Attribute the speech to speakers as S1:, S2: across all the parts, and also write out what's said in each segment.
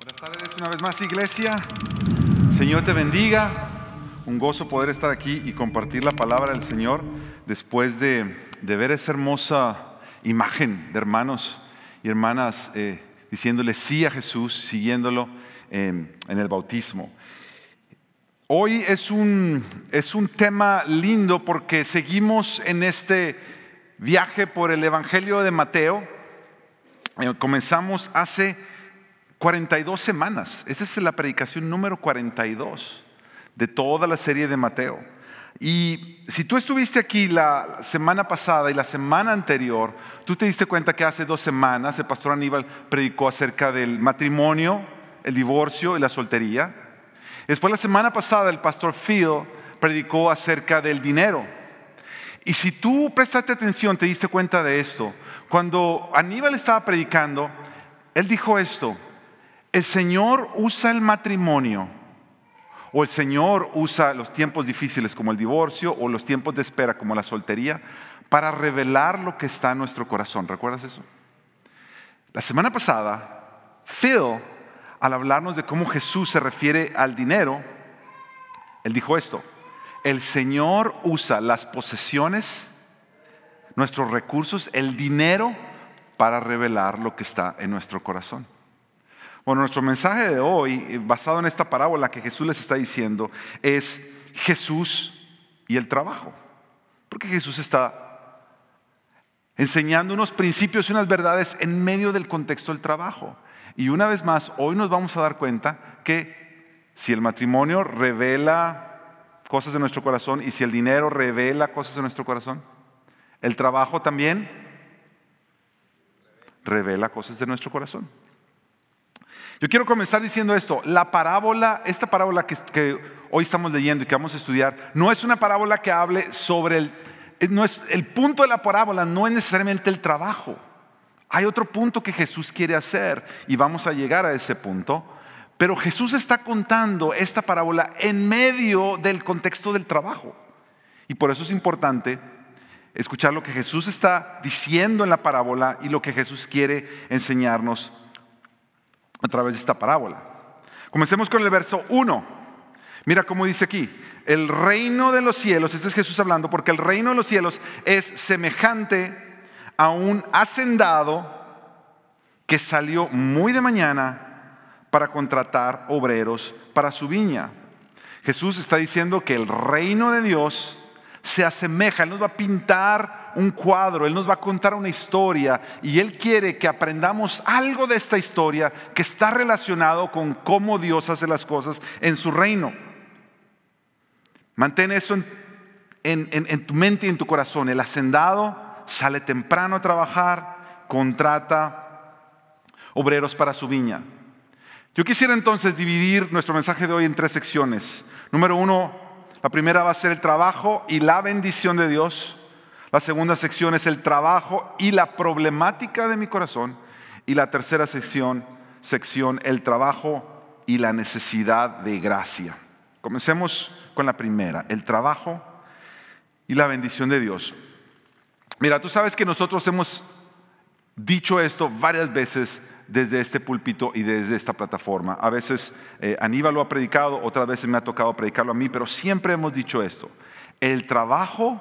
S1: Buenas tardes una vez más, iglesia. Señor te bendiga. Un gozo poder estar aquí y compartir la palabra del Señor después de, de ver esa hermosa imagen de hermanos y hermanas eh, diciéndole sí a Jesús, siguiéndolo en, el bautismo. Hoy es un, es un tema lindo porque seguimos en este viaje por el Evangelio de Mateo. Eh, Comenzamos hace 42 semanas. Esa es la predicación número 42 de toda la serie de Mateo. Y si tú estuviste aquí la semana pasada y la semana anterior, tú te diste cuenta que hace dos semanas el pastor Aníbal predicó acerca del matrimonio, el divorcio y la soltería. Después la semana pasada el pastor Phil predicó acerca del dinero. Y si tú prestaste atención, te diste cuenta de esto. Cuando Aníbal estaba predicando, él dijo esto, el Señor usa el matrimonio o el Señor usa los tiempos difíciles como el divorcio o los tiempos de espera como la soltería para revelar lo que está en nuestro corazón. ¿Recuerdas eso? La semana pasada, Phil, al hablarnos de cómo Jesús se refiere al dinero, él dijo esto, el Señor usa las posesiones, nuestros recursos, el dinero, para revelar lo que está en nuestro corazón. Bueno, nuestro mensaje de hoy, basado en esta parábola que Jesús les está diciendo, es Jesús y el trabajo. Porque Jesús está enseñando unos principios y unas verdades en medio del contexto del trabajo. Y una vez más, hoy nos vamos a dar cuenta que si el matrimonio revela cosas de nuestro corazón y si el dinero revela cosas de nuestro corazón, el trabajo también revela cosas de nuestro corazón. Yo quiero comenzar diciendo esto, la parábola, esta parábola que, hoy estamos leyendo y que vamos a estudiar, no es una parábola que hable sobre el, es, el punto de la parábola no es necesariamente el trabajo. Hay otro punto que Jesús quiere hacer y vamos a llegar a ese punto. Pero Jesús está contando esta parábola en medio del contexto del trabajo. Y por eso es importante escuchar lo que Jesús está diciendo en la parábola y lo que Jesús quiere enseñarnos a través de esta parábola. Comencemos con el verso 1. Mira cómo dice aquí, el reino de los cielos, este es Jesús hablando, porque el reino de los cielos es semejante a un hacendado que salió muy de mañana para contratar obreros para su viña. Jesús está diciendo que el reino de Dios se asemeja, Él nos va a pintar un cuadro, Él nos va a contar una historia y Él quiere que aprendamos algo de esta historia que está relacionado con cómo Dios hace las cosas en su reino. Mantén eso en, tu mente y en tu corazón. El hacendado sale temprano a trabajar, contrata obreros para su viña. Yo quisiera entonces dividir nuestro mensaje de hoy en tres secciones. Número uno, la primera va a ser el trabajo y la bendición de Dios. La segunda sección es el trabajo y la problemática de mi corazón. Y la tercera sección, sección, el trabajo y la necesidad de gracia. Comencemos con la primera, el trabajo y la bendición de Dios. Mira, tú sabes que nosotros hemos dicho esto varias veces desde este púlpito y desde esta plataforma. A veces eh, Aníbal lo ha predicado, otras veces me ha tocado predicarlo a mí, pero siempre hemos dicho esto. El trabajo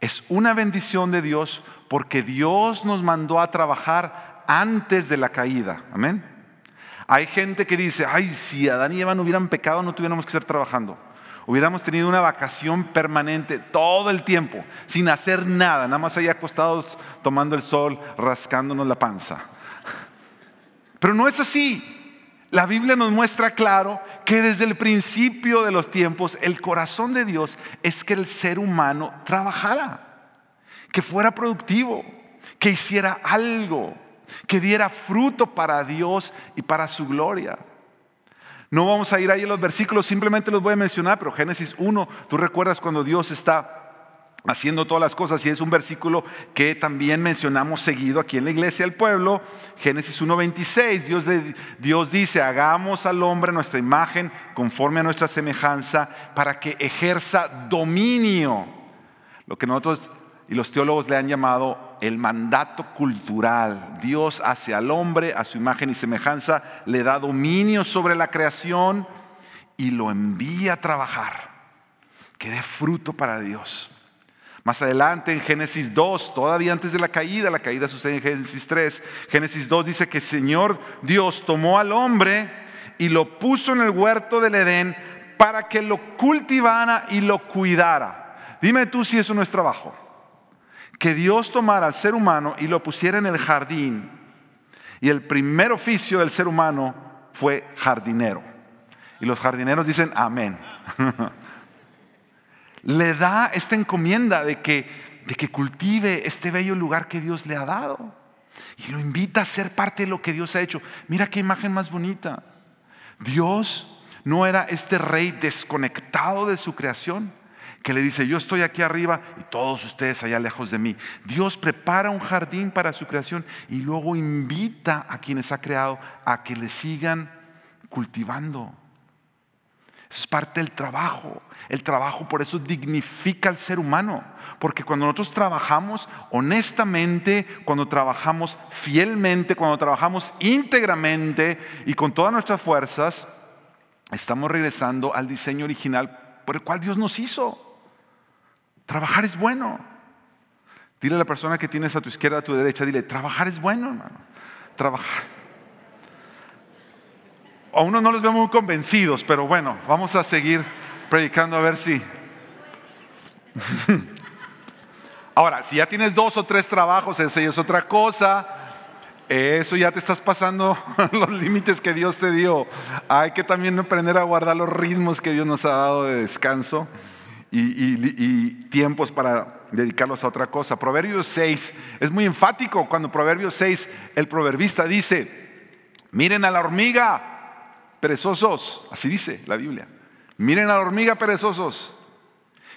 S1: es una bendición de Dios porque Dios nos mandó a trabajar antes de la caída. Amén. Hay gente que dice, ay, si Adán y Eva no hubieran pecado, no tuviéramos que estar trabajando hubiéramos tenido una vacación permanente todo el tiempo, sin hacer nada, nada más ahí acostados tomando el sol, rascándonos la panza. Pero no es así. La Biblia nos muestra claro que desde el principio de los tiempos el corazón de Dios es que el ser humano trabajara, que fuera productivo, que hiciera algo, que diera fruto para Dios y para su gloria. No vamos a ir ahí en los versículos, simplemente los voy a mencionar, pero Génesis 1, tú recuerdas cuando Dios está haciendo todas las cosas y es un versículo que también mencionamos seguido aquí en la iglesia del pueblo, Génesis 1.26, Dios, Dios dice, hagamos al hombre nuestra imagen conforme a nuestra semejanza para que ejerza dominio, lo que nosotros y los teólogos le han llamado el mandato cultural. Dios hace al hombre a su imagen y semejanza, le da dominio sobre la creación y lo envía a trabajar, que dé fruto para Dios. Más adelante en Génesis 2, todavía antes de la caída, la caída sucede en Génesis 3, Génesis 2 dice que el Señor Dios tomó al hombre y lo puso en el huerto del Edén para que lo cultivara y lo cuidara. Dime tú si eso no es trabajo. Que Dios tomara al ser humano y lo pusiera en el jardín. Y el primer oficio del ser humano fue jardinero. Y los jardineros dicen amén. le da esta encomienda de que, de que cultive este bello lugar que Dios le ha dado. Y lo invita a ser parte de lo que Dios ha hecho. Mira qué imagen más bonita. Dios no era este rey desconectado de su creación que le dice, yo estoy aquí arriba y todos ustedes allá lejos de mí. Dios prepara un jardín para su creación y luego invita a quienes ha creado a que le sigan cultivando es parte del trabajo. El trabajo por eso dignifica al ser humano. Porque cuando nosotros trabajamos honestamente, cuando trabajamos fielmente, cuando trabajamos íntegramente y con todas nuestras fuerzas, estamos regresando al diseño original por el cual Dios nos hizo. Trabajar es bueno. Dile a la persona que tienes a tu izquierda, a tu derecha, dile, trabajar es bueno, hermano. Trabajar a uno no los veo muy convencidos, pero bueno, vamos a seguir predicando a ver si. Ahora, si ya tienes dos o tres trabajos, eso es otra cosa. Eso ya te estás pasando los límites que Dios te dio. Hay que también aprender a guardar los ritmos que Dios nos ha dado de descanso y, tiempos para dedicarlos a otra cosa. Proverbios 6 es muy enfático cuando Proverbios 6 el proverbista dice, miren a la hormiga perezosos, así dice la Biblia. Miren a la hormiga perezosos,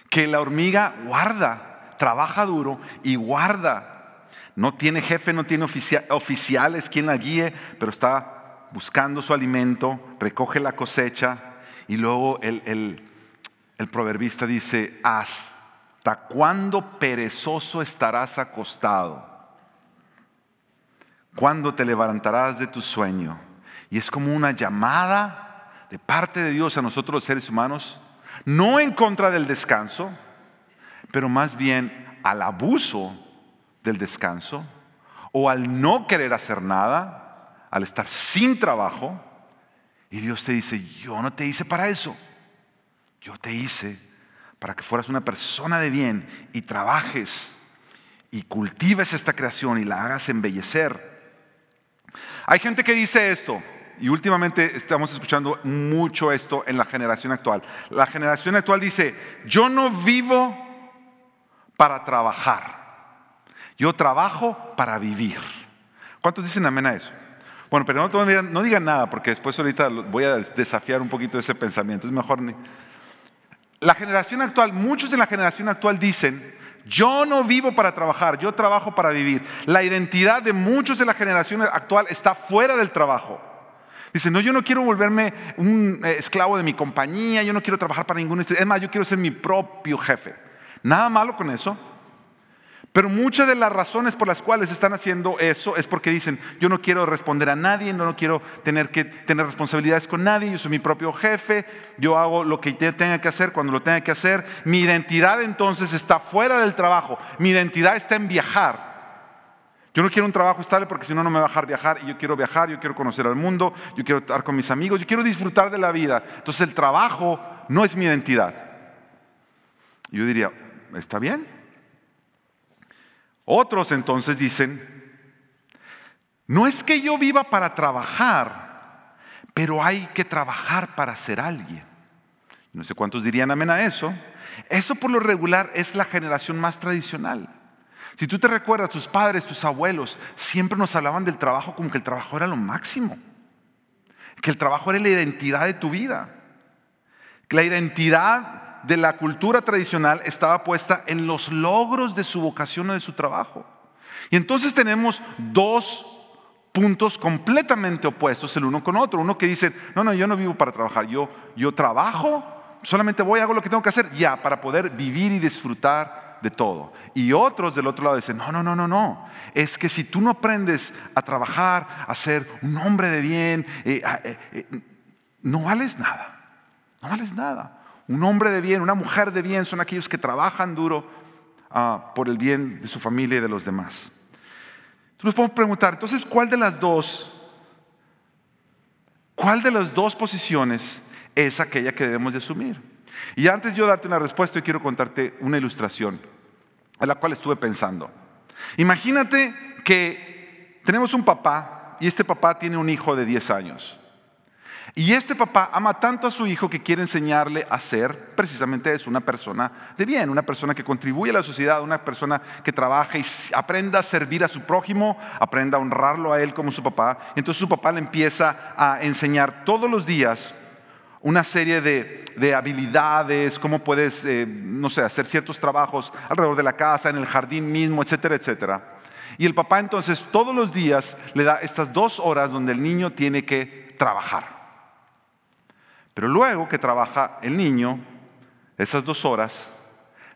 S1: que la hormiga guarda, trabaja duro y guarda. No tiene jefe, no tiene oficiales quien la guíe, pero está buscando su alimento, recoge la cosecha y luego el, el, el proverbista dice, ¿hasta cuándo perezoso estarás acostado? ¿Cuándo te levantarás de tu sueño? Y es como una llamada de parte de Dios a nosotros los seres humanos, no en contra del descanso, pero más bien al abuso del descanso o al no querer hacer nada, al estar sin trabajo. Y Dios te dice, yo no te hice para eso, yo te hice para que fueras una persona de bien y trabajes y cultives esta creación y la hagas embellecer. Hay gente que dice esto, y últimamente estamos escuchando mucho esto en la generación actual. La generación actual dice, yo no vivo para trabajar, yo trabajo para vivir. ¿Cuántos dicen amén a eso? Bueno, pero no, no digan nada porque después ahorita voy a desafiar un poquito ese pensamiento. Es mejor. La generación actual, muchos de la generación actual dicen, yo no vivo para trabajar, yo trabajo para vivir. La identidad de muchos de la generación actual está fuera del trabajo. Dice, no, yo no quiero volverme un eh, esclavo de mi compañía, yo no quiero trabajar para ningún... Es más, yo quiero ser mi propio jefe. Nada malo con eso. Pero muchas de las razones por las cuales están haciendo eso es porque dicen, yo no quiero responder a nadie, no, no quiero tener que tener responsabilidades con nadie, yo soy mi propio jefe, yo hago lo que tenga que hacer cuando lo tenga que hacer. Mi identidad entonces está fuera del trabajo, mi identidad está en viajar. Yo no quiero un trabajo estable porque si no, no me va a dejar viajar. Y yo quiero viajar, yo quiero conocer al mundo, yo quiero estar con mis amigos, yo quiero disfrutar de la vida. Entonces el trabajo no es mi identidad. Yo diría, ¿está bien? Otros entonces dicen, no es que yo viva para trabajar, pero hay que trabajar para ser alguien. No sé cuántos dirían amén a eso. Eso por lo regular es la generación más tradicional. Si tú te recuerdas, tus padres, tus abuelos, siempre nos hablaban del trabajo como que el trabajo era lo máximo. Que el trabajo era la identidad de tu vida. La identidad de la cultura tradicional estaba puesta en los logros de su vocación o de su trabajo. Y entonces tenemos dos puntos completamente opuestos el uno con otro. Uno que dice, no, no, yo no vivo para trabajar, yo, yo trabajo, solamente voy, hago lo que tengo que hacer ya para poder vivir y disfrutar de todo. Y otros del otro lado dicen, no, no, no, no, no. Es que si tú no aprendes a trabajar, a ser un hombre de bien, eh, eh, eh, no vales nada. No vales nada. Un hombre de bien, una mujer de bien son aquellos que trabajan duro ah, por el bien de su familia y de los demás. Entonces nos podemos preguntar, entonces, ¿cuál de las dos, cuál de las dos posiciones es aquella que debemos de asumir? Y antes yo darte una respuesta, yo quiero contarte una ilustración a la cual estuve pensando. Imagínate que tenemos un papá y este papá tiene un hijo de 10 años. Y este papá ama tanto a su hijo que quiere enseñarle a ser precisamente eso, una persona de bien, una persona que contribuye a la sociedad, una persona que trabaja y aprenda a servir a su prójimo, aprenda a honrarlo a él como su papá. Entonces su papá le empieza a enseñar todos los días una serie de, habilidades, cómo puedes, eh, no sé, hacer ciertos trabajos alrededor de la casa, en el jardín mismo, etcétera, etcétera. Y el papá entonces todos los días le da estas dos horas donde el niño tiene que trabajar. Pero luego que trabaja el niño, esas dos horas,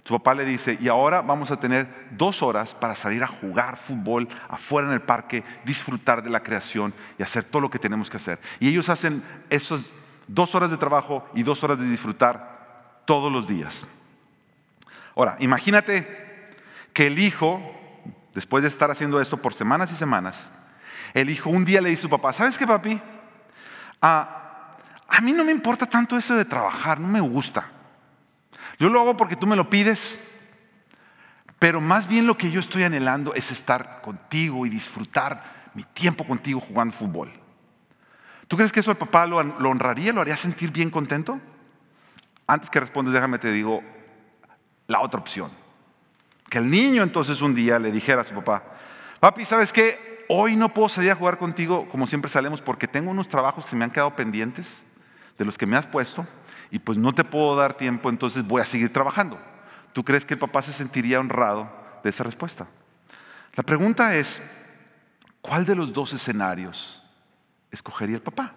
S1: su papá le dice, y ahora vamos a tener dos horas para salir a jugar fútbol afuera en el parque, disfrutar de la creación y hacer todo lo que tenemos que hacer. Y ellos hacen esos dos horas de trabajo y dos horas de disfrutar todos los días. Ahora, imagínate que el hijo, después de estar haciendo esto por semanas y semanas, el hijo un día le dice a su papá, ¿sabes qué papi? Ah, a mí no me importa tanto eso de trabajar, no me gusta. Yo lo hago porque tú me lo pides, pero más bien lo que yo estoy anhelando es estar contigo y disfrutar mi tiempo contigo jugando fútbol. ¿Tú crees que eso el papá lo, honraría, lo haría sentir bien contento? Antes que respondes, déjame te digo la otra opción. Que el niño entonces un día le dijera a su papá, papi, ¿sabes qué? Hoy no puedo salir a jugar contigo como siempre salemos porque tengo unos trabajos que me han quedado pendientes de los que me has puesto y pues no te puedo dar tiempo, entonces voy a seguir trabajando. ¿Tú crees que el papá se sentiría honrado de esa respuesta? La pregunta es, ¿cuál de los dos escenarios escogería el papá.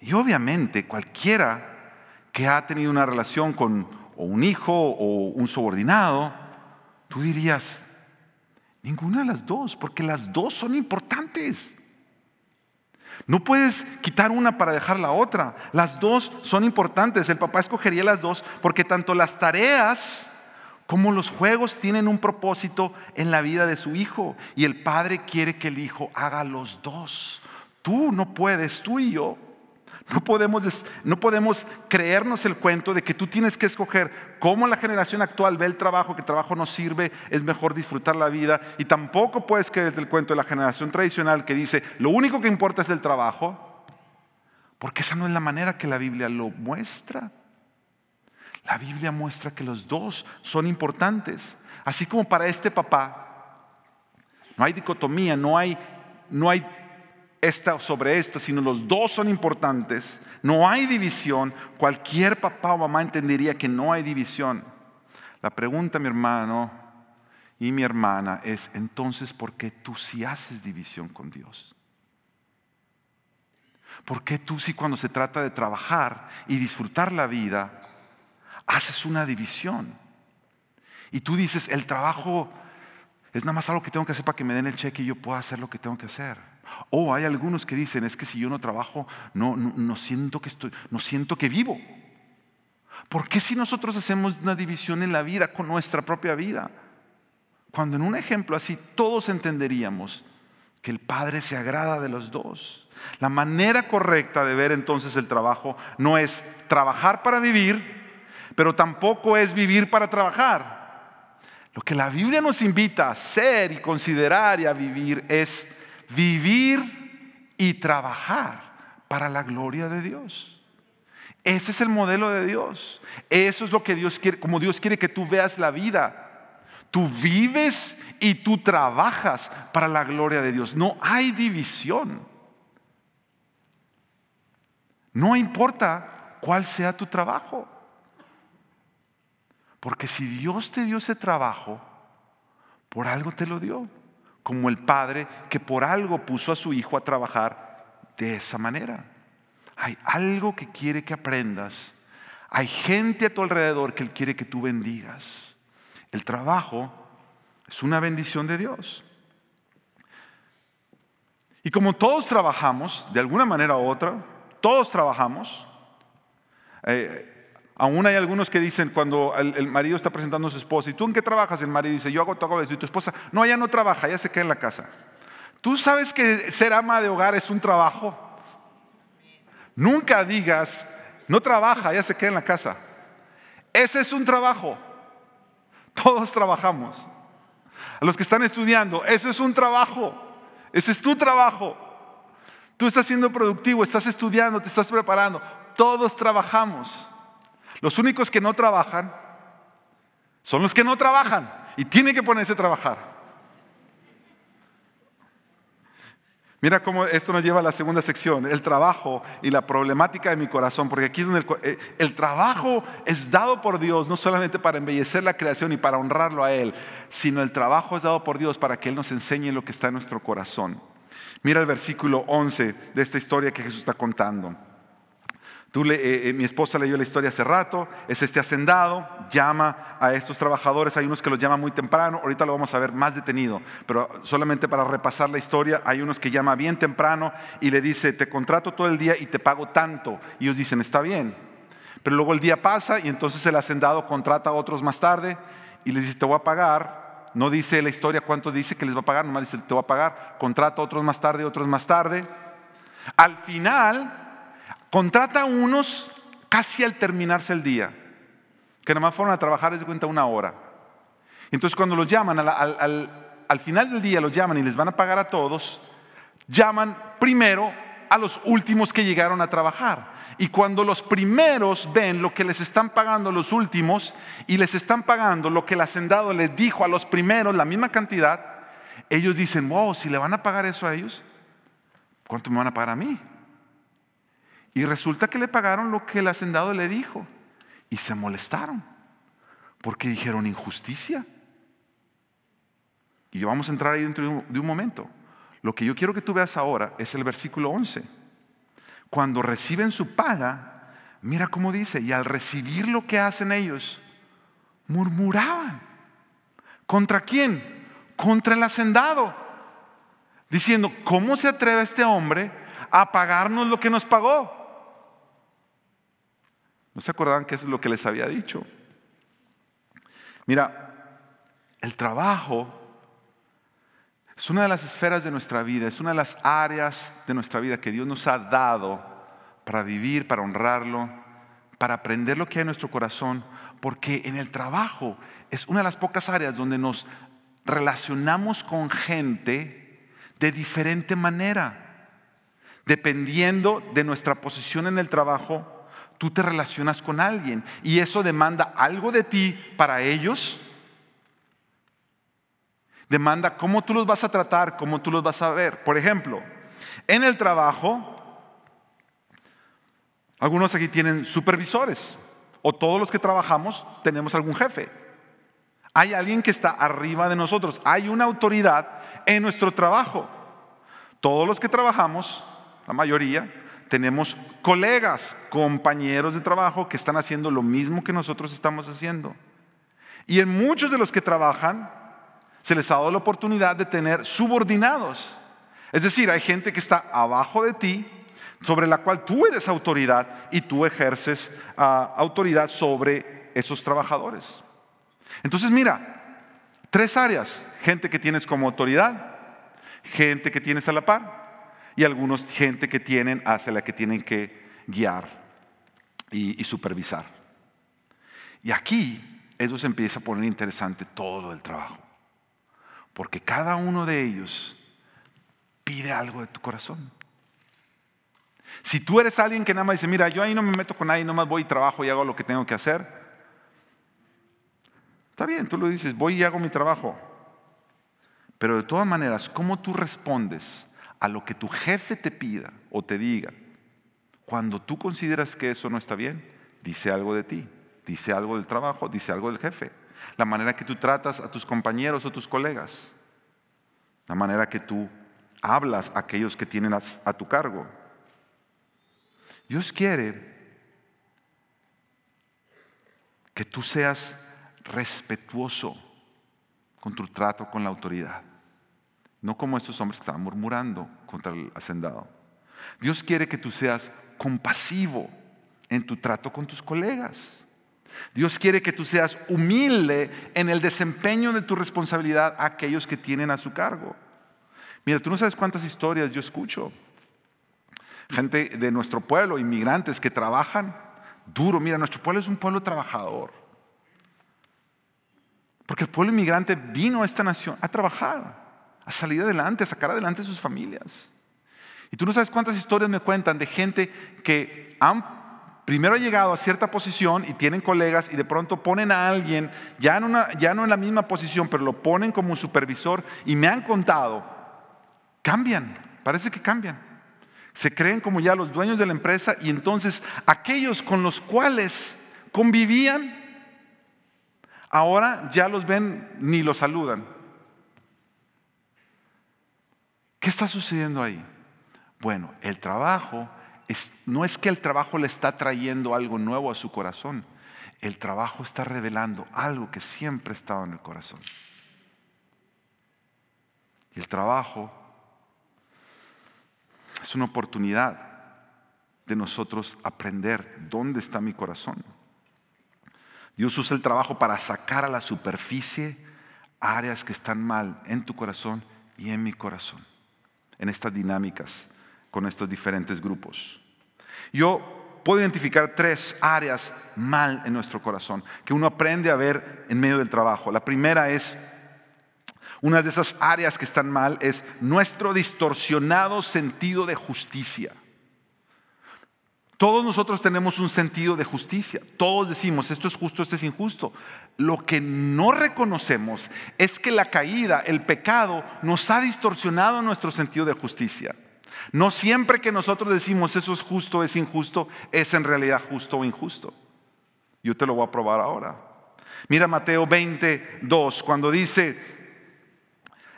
S1: Y obviamente cualquiera que ha tenido una relación con un hijo o un subordinado, tú dirías, ninguna de las dos, porque las dos son importantes. No puedes quitar una para dejar la otra. Las dos son importantes. El papá escogería las dos porque tanto las tareas como los juegos tienen un propósito en la vida de su hijo. Y el padre quiere que el hijo haga los dos. Tú no puedes, tú y yo, no podemos, no podemos creernos el cuento de que tú tienes que escoger cómo la generación actual ve el trabajo, que el trabajo no sirve, es mejor disfrutar la vida. Y tampoco puedes creer el cuento de la generación tradicional que dice, lo único que importa es el trabajo, porque esa no es la manera que la Biblia lo muestra. La Biblia muestra que los dos son importantes. Así como para este papá, no hay dicotomía, no hay, no hay esta sobre esta, sino los dos son importantes. No hay división. Cualquier papá o mamá entendería que no hay división. La pregunta, mi hermano y mi hermana, es entonces, ¿por qué tú sí haces división con Dios? ¿Por qué tú sí cuando se trata de trabajar y disfrutar la vida, haces una división? Y tú dices, el trabajo es nada más algo que tengo que hacer para que me den el cheque y yo pueda hacer lo que tengo que hacer. O hay algunos que dicen, es que si yo no trabajo, no, no, siento que no siento que vivo. ¿Por qué si nosotros hacemos una división en la vida con nuestra propia vida? Cuando en un ejemplo así todos entenderíamos que el Padre se agrada de los dos. La manera correcta de ver entonces el trabajo no es trabajar para vivir, pero tampoco es vivir para trabajar. Lo que la Biblia nos invita a hacer y considerar y a vivir es vivir y trabajar para la gloria de Dios. Ese es el modelo de Dios. Eso es lo que Dios quiere, como Dios quiere que tú veas la vida. Tú vives y tú trabajas para la gloria de Dios. No hay división. No importa cuál sea tu trabajo. Porque si Dios te dio ese trabajo, por algo te lo dio como el padre que por algo puso a su hijo a trabajar de esa manera. Hay algo que quiere que aprendas. Hay gente a tu alrededor que él quiere que tú bendigas. El trabajo es una bendición de Dios. Y como todos trabajamos, de alguna manera u otra, todos trabajamos, eh, aún hay algunos que dicen cuando el, marido está presentando a su esposa, ¿y tú en qué trabajas? El marido dice, yo hago todo eso, y tu esposa, no, ella no trabaja, ella se queda en la casa. ¿Tú sabes que ser ama de hogar es un trabajo? Nunca digas, no trabaja, ella se queda en la casa. Ese es un trabajo. Todos trabajamos. A los que están estudiando, eso es un trabajo. Ese es tu trabajo. Tú estás siendo productivo, estás estudiando, te estás preparando. Todos trabajamos. Los únicos que no trabajan son los que no trabajan y tienen que ponerse a trabajar. Mira cómo esto nos lleva a la segunda sección, el trabajo y la problemática de mi corazón, porque aquí es donde el, eh, el, trabajo es dado por Dios no solamente para embellecer la creación y para honrarlo a Él, sino el trabajo es dado por Dios para que Él nos enseñe lo que está en nuestro corazón. Mira el versículo 11 de esta historia que Jesús está contando. Tú eh, eh, mi esposa leyó la historia hace rato, es este hacendado, llama a estos trabajadores, hay unos que los llaman muy temprano, ahorita lo vamos a ver más detenido, pero solamente para repasar la historia, hay unos que llama bien temprano y le dice, te contrato todo el día y te pago tanto. Y ellos dicen, está bien. Pero luego el día pasa y entonces el hacendado contrata a otros más tarde y les dice, te voy a pagar. No dice la historia cuánto dice que les va a pagar, nomás dice, te voy a pagar. Contrata a otros más tarde, otros más tarde. Al final Contrata a unos casi al terminarse el día, que nada más fueron a trabajar desde cuenta una hora. Entonces cuando los llaman, al, al final del día los llaman y les van a pagar a todos, llaman primero a los últimos que llegaron a trabajar. Y cuando los primeros ven lo que les están pagando los últimos y les están pagando lo que el hacendado les dijo a los primeros, la misma cantidad, ellos dicen, wow, si le van a pagar eso a ellos, ¿cuánto me van a pagar a mí? Y resulta que le pagaron lo que el hacendado le dijo. Y se molestaron. Porque dijeron injusticia. Y vamos a entrar ahí dentro de un momento. Lo que yo quiero que tú veas ahora es el versículo 11. Cuando reciben su paga, mira cómo dice, y al recibir lo que hacen ellos, murmuraban. ¿Contra quién? Contra el hacendado. Diciendo, ¿cómo se atreve este hombre a pagarnos lo que nos pagó? ¿No se acordaban que es lo que les había dicho? Mira, el trabajo es una de las esferas de nuestra vida, es una de las áreas de nuestra vida que Dios nos ha dado para vivir, para honrarlo, para aprender lo que hay en nuestro corazón, porque en el trabajo es una de las pocas áreas donde nos relacionamos con gente de diferente manera. Dependiendo de nuestra posición en el trabajo, tú te relacionas con alguien y eso demanda algo de ti para ellos. Demanda cómo tú los vas a tratar, cómo tú los vas a ver. Por ejemplo, en el trabajo, algunos aquí tienen supervisores o todos los que trabajamos tenemos algún jefe. Hay alguien que está arriba de nosotros, hay una autoridad en nuestro trabajo. Todos los que trabajamos, la mayoría, tenemos colegas, compañeros de trabajo que están haciendo lo mismo que nosotros estamos haciendo. Y en muchos de los que trabajan se les ha dado la oportunidad de tener subordinados. Es decir, hay gente que está abajo de ti, sobre la cual tú eres autoridad y tú ejerces ah, autoridad sobre esos trabajadores. Entonces mira, tres áreas, gente que tienes como autoridad, gente que tienes a la par y algunos gente que tienen hacia la que tienen que guiar y, supervisar. Y aquí eso se empieza a poner interesante todo el trabajo, porque cada uno de ellos pide algo de tu corazón. Si tú eres alguien que nada más dice, mira, yo ahí no me meto con nadie, nomás voy y trabajo y hago lo que tengo que hacer, está bien, tú lo dices, voy y hago mi trabajo. Pero de todas maneras, ¿cómo tú respondes a lo que tu jefe te pida o te diga, cuando tú consideras que eso no está bien, dice algo de ti, dice algo del trabajo, dice algo del jefe, la manera que tú tratas a tus compañeros o tus colegas, la manera que tú hablas a aquellos que tienen a, tu cargo. Dios quiere que tú seas respetuoso con tu trato con la autoridad. No como estos hombres que estaban murmurando contra el hacendado. Dios quiere que tú seas compasivo en tu trato con tus colegas. Dios quiere que tú seas humilde en el desempeño de tu responsabilidad a aquellos que tienen a su cargo. Mira, tú no sabes cuántas historias yo escucho. Gente de nuestro pueblo, inmigrantes que trabajan duro. Mira, nuestro pueblo es un pueblo trabajador. Porque el pueblo inmigrante vino a esta nación a trabajar, a salir adelante, a sacar adelante sus familias. Y tú no sabes cuántas historias me cuentan de gente que han primero llegado a cierta posición y tienen colegas y de pronto ponen a alguien, ya, ya no en la misma posición, pero lo ponen como un supervisor y me han contado, cambian, parece que cambian. Se creen como ya los dueños de la empresa y entonces aquellos con los cuales convivían, ahora ya los ven ni los saludan. ¿Qué está sucediendo ahí? Bueno, el trabajo no es que el trabajo le está trayendo algo nuevo a su corazón, el trabajo está revelando algo que siempre estaba en el corazón. El trabajo es una oportunidad de nosotros aprender dónde está mi corazón. Dios usa el trabajo para sacar a la superficie áreas que están mal en tu corazón y en mi corazón, en estas dinámicas con estos diferentes grupos. Yo puedo identificar tres áreas mal en nuestro corazón que uno aprende a ver en medio del trabajo. La primera es, una de esas áreas que están mal es nuestro distorsionado sentido de justicia. Todos nosotros tenemos un sentido de justicia. Todos decimos, esto es justo, esto es injusto. Lo que no reconocemos es que la caída, el pecado, nos ha distorsionado nuestro sentido de justicia. No siempre que nosotros decimos eso es justo, es injusto, es en realidad justo o injusto. Yo te lo voy a probar ahora. Mira Mateo 22, cuando dice,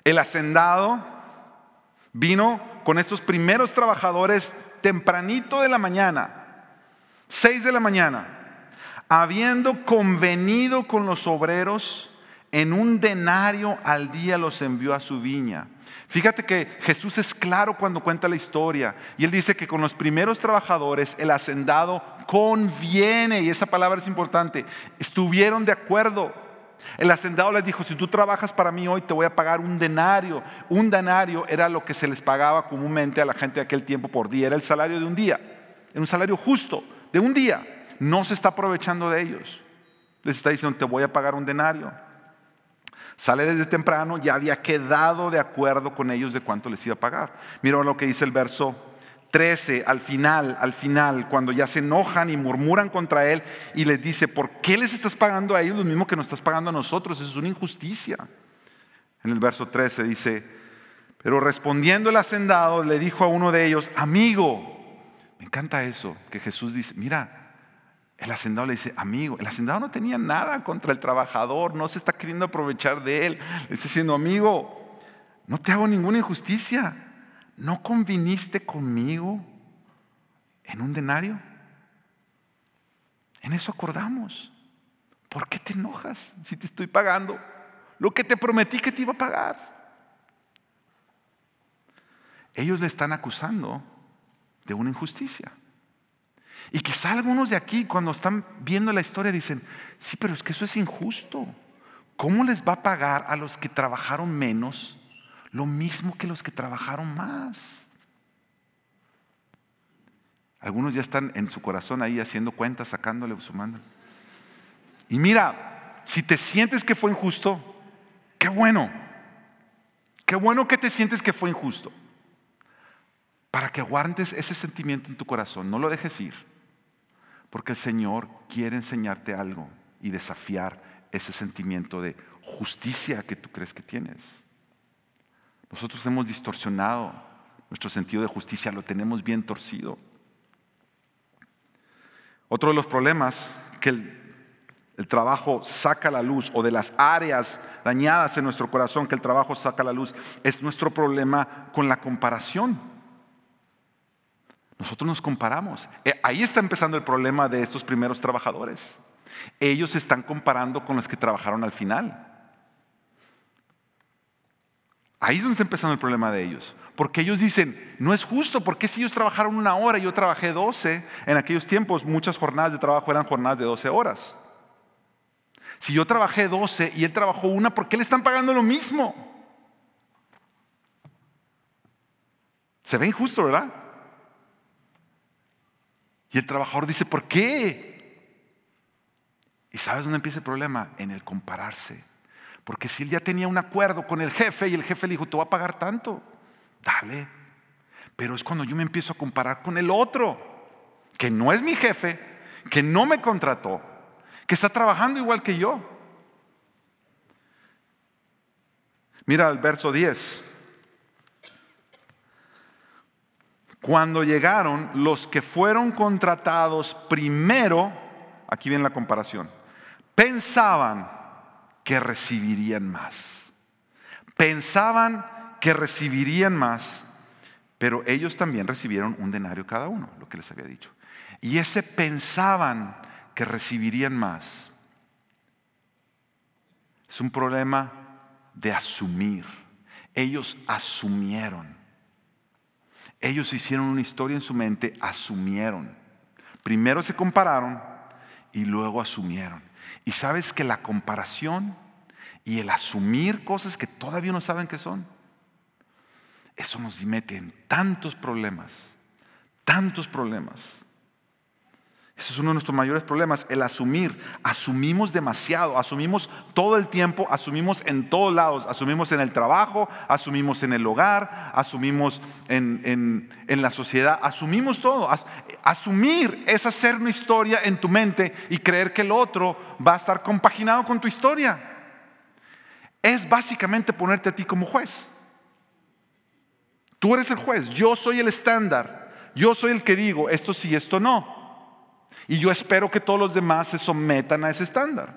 S1: el hacendado vino con estos primeros trabajadores tempranito de la mañana, 6 de la mañana, habiendo convenido con los obreros, en un denario al día los envió a su viña. Fíjate que Jesús es claro cuando cuenta la historia y él dice que con los primeros trabajadores el hacendado conviene, y esa palabra es importante, estuvieron de acuerdo. El hacendado les dijo, si tú trabajas para mí hoy te voy a pagar un denario. Un denario era lo que se les pagaba comúnmente a la gente de aquel tiempo por día, era el salario de un día, era un salario justo de un día. No se está aprovechando de ellos. Les está diciendo, te voy a pagar un denario. Sale desde temprano, ya había quedado de acuerdo con ellos de cuánto les iba a pagar. Mira lo que dice el verso 13, al final, al final, cuando ya se enojan y murmuran contra él y les dice, ¿por qué les estás pagando a ellos lo mismo que nos estás pagando a nosotros? Eso es una injusticia. En el verso 13 dice, pero respondiendo el hacendado le dijo a uno de ellos, amigo, me encanta eso, que Jesús dice, mira, el hacendado le dice, amigo, el hacendado no tenía nada contra el trabajador, no se está queriendo aprovechar de él. Le está diciendo, amigo, no te hago ninguna injusticia. ¿No conviniste conmigo en un denario? En eso acordamos. ¿Por qué te enojas si te estoy pagando lo que te prometí que te iba a pagar? Ellos le están acusando de una injusticia. Y quizá algunos de aquí cuando están viendo la historia dicen, sí, pero es que eso es injusto. ¿Cómo les va a pagar a los que trabajaron menos lo mismo que los que trabajaron más? Algunos ya están en su corazón ahí haciendo cuentas, sacándole, sumando. Y mira, si te sientes que fue injusto, qué bueno. Qué bueno que te sientes que fue injusto. Para que aguantes ese sentimiento en tu corazón, no lo dejes ir. Porque el Señor quiere enseñarte algo y desafiar ese sentimiento de justicia que tú crees que tienes. Nosotros hemos distorsionado nuestro sentido de justicia, lo tenemos bien torcido. Otro de los problemas que el, trabajo saca a la luz, o de las áreas dañadas en nuestro corazón que el trabajo saca a la luz, es nuestro problema con la comparación. Nosotros nos comparamos. Eh, ahí está empezando el problema de estos primeros trabajadores. Ellos se están comparando con los que trabajaron al final. Ahí es donde está empezando el problema de ellos. Porque ellos dicen, no es justo, porque si ellos trabajaron una hora y yo trabajé 12? En aquellos tiempos muchas jornadas de trabajo eran jornadas de 12 horas. Si yo trabajé 12 y él trabajó una, ¿por qué le están pagando lo mismo? Se ve injusto, ¿verdad? Y el trabajador dice, ¿por qué? ¿Y sabes dónde empieza el problema? En el compararse. Porque si él ya tenía un acuerdo con el jefe y el jefe le dijo, te voy a pagar tanto, dale. Pero es cuando yo me empiezo a comparar con el otro, que no es mi jefe, que no me contrató, que está trabajando igual que yo. Mira el verso 10. Cuando llegaron los que fueron contratados primero, aquí viene la comparación, pensaban, que recibirían más. Pensaban que recibirían más, pero ellos también recibieron un denario cada uno, lo que les había dicho. Y ese pensaban que recibirían más. Es un problema de asumir. Ellos asumieron. Ellos hicieron una historia en su mente, asumieron. Primero se compararon y luego asumieron. Y sabes que la comparación y el asumir cosas que todavía no saben qué son, eso nos mete en tantos problemas, tantos problemas. Ese es uno de nuestros mayores problemas, el asumir. Asumimos demasiado, asumimos todo el tiempo, asumimos en todos lados, asumimos en el trabajo, asumimos en el hogar, asumimos en, la sociedad, asumimos todo. asumir es hacer una historia en tu mente y creer que el otro va a estar compaginado con tu historia. Es básicamente ponerte a ti como juez. Tú eres el juez, yo soy el estándar, yo soy el que digo esto sí, esto no. Y yo espero que todos los demás se sometan a ese estándar.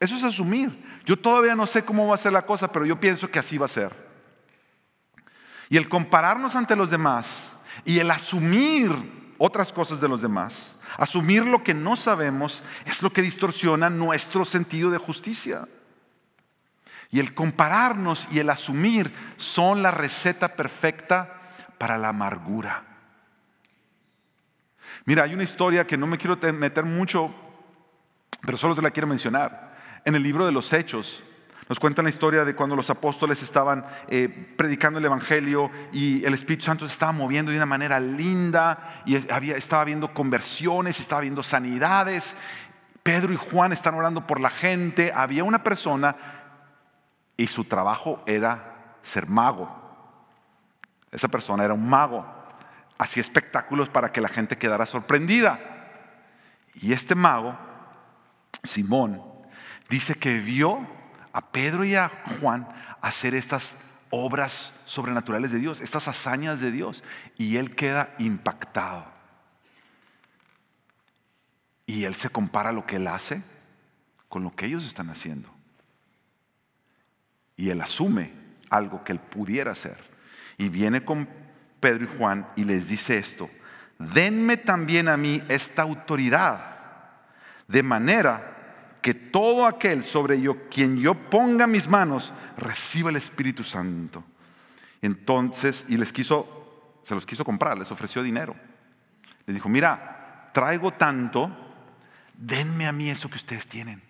S1: Eso es asumir. Yo todavía no sé cómo va a ser la cosa, pero yo pienso que así va a ser. Y el compararnos ante los demás y el asumir otras cosas de los demás, asumir lo que no sabemos, es lo que distorsiona nuestro sentido de justicia. Y el compararnos y el asumir son la receta perfecta para la amargura. Mira, hay una historia que no me quiero meter mucho, pero solo te la quiero mencionar. En el libro de los Hechos nos cuentan la historia de cuando los apóstoles estaban eh, predicando el Evangelio y el Espíritu Santo se estaba moviendo de una manera linda y había, estaba viendo conversiones, estaba viendo sanidades. Pedro y Juan están orando por la gente. Había una persona y su trabajo era ser mago. Esa persona era un mago hacía espectáculos para que la gente quedara sorprendida. Y este mago, Simón, dice que vio a Pedro y a Juan hacer estas obras sobrenaturales de Dios, estas hazañas de Dios, y él queda impactado. Y él se compara lo que él hace con lo que ellos están haciendo. Y él asume algo que él pudiera hacer. Y viene con Pedro y Juan y les dice esto, denme también a mí esta autoridad, de manera que todo aquel sobre yo, quien yo ponga mis manos, reciba el Espíritu Santo. Entonces, y les quiso, se los quiso comprar, les ofreció dinero. Les dijo, mira, traigo tanto, denme a mí eso que ustedes tienen.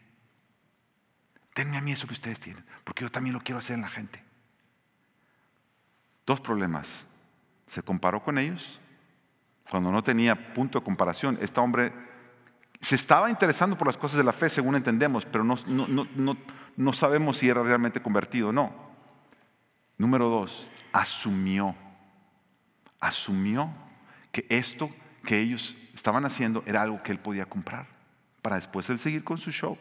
S1: Denme a mí eso que ustedes tienen, porque yo también lo quiero hacer en la gente. Dos problemas se comparó con ellos cuando no tenía punto de comparación. Este hombre se estaba interesando por las cosas de la fe, según entendemos, pero no, no, sabemos si era realmente convertido o no. Número dos, asumió, asumió que esto que ellos estaban haciendo era algo que él podía comprar para después él seguir con su show.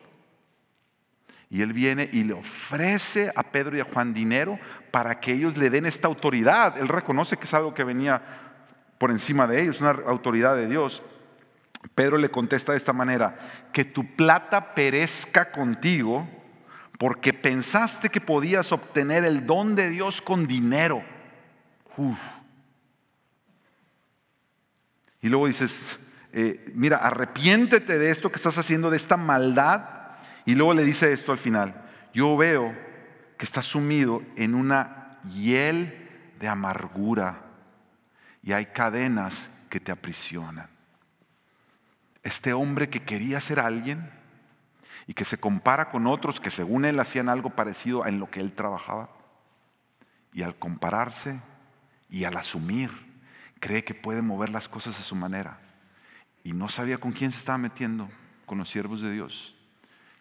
S1: Y él viene y le ofrece a Pedro y a Juan dinero para que ellos le den esta autoridad. Él reconoce que es algo que venía por encima de ellos, una autoridad de Dios. Pedro le contesta de esta manera, que tu plata perezca contigo porque pensaste que podías obtener el don de Dios con dinero. Y luego dices, eh, mira, arrepiéntete de esto que estás haciendo, de esta maldad. Y luego le dice esto al final, yo veo que estás sumido en una hiel de amargura y hay cadenas que te aprisionan. Este hombre que quería ser alguien y que se compara con otros que según él hacían algo parecido a en lo que él trabajaba, y al compararse y al asumir, cree que puede mover las cosas a su manera. Y no sabía con quién se estaba metiendo, con los siervos de Dios.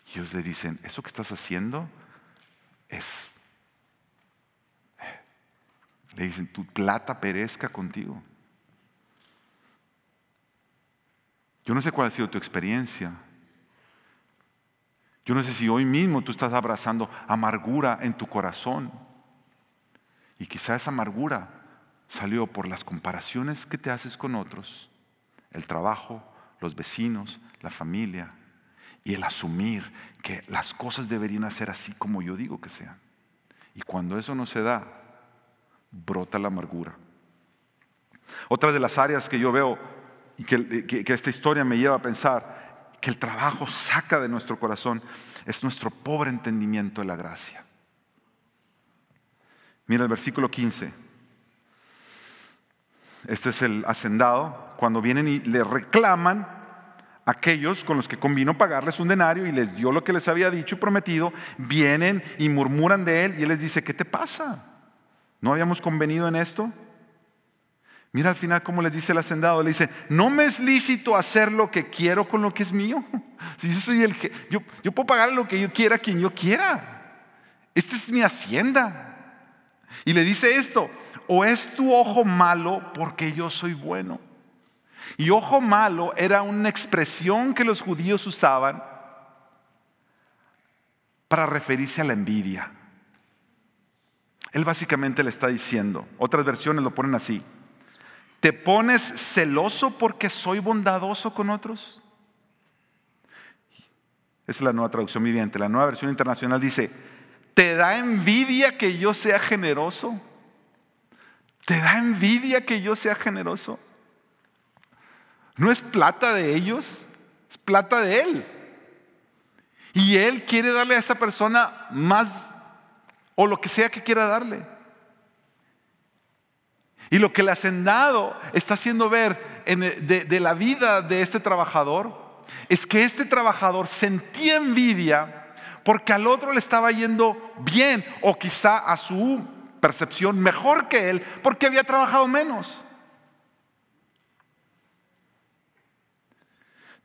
S1: Y ellos le dicen, eso que estás haciendo es... Le dicen, tu plata perezca contigo. Yo no sé cuál ha sido tu experiencia. Yo no sé si hoy mismo tú estás abrazando amargura en tu corazón. Y quizá esa amargura salió por las comparaciones que te haces con otros, el trabajo, los vecinos, la familia, y el asumir que las cosas deberían ser así como yo digo que sean. Y cuando eso no se da, brota la amargura. Otra de las áreas que yo veo y que, esta historia me lleva a pensar que el trabajo saca de nuestro corazón es nuestro pobre entendimiento de la gracia. Mira el versículo 15. Este es el hacendado. Cuando vienen y le reclaman aquellos con los que convino pagarles un denario y les dio lo que les había dicho y prometido, vienen y murmuran de él y él les dice, ¿qué te pasa? ¿No habíamos convenido en esto? Mira al final cómo les dice el hacendado, le dice, no me es lícito hacer lo que quiero con lo que es mío. Si yo soy el yo, yo puedo pagar lo que yo quiera a quien yo quiera. Esta es mi hacienda. Y le dice esto, o es tu ojo malo porque yo soy bueno. Y ojo malo era una expresión que los judíos usaban para referirse a la envidia. Él básicamente le está diciendo, otras versiones lo ponen así, ¿te pones celoso porque soy bondadoso con otros? Esa es la nueva traducción viviente. La nueva versión internacional dice, ¿Te da envidia que yo sea generoso? ¿Te da envidia que yo sea generoso? No es plata de ellos, es plata de Él. Y Él quiere darle a esa persona más o lo que sea que quiera darle. Y lo que le hacendado está haciendo ver de, de la vida de este trabajador es que este trabajador sentía envidia porque al otro le estaba yendo bien o quizá a su percepción mejor que él porque había trabajado menos.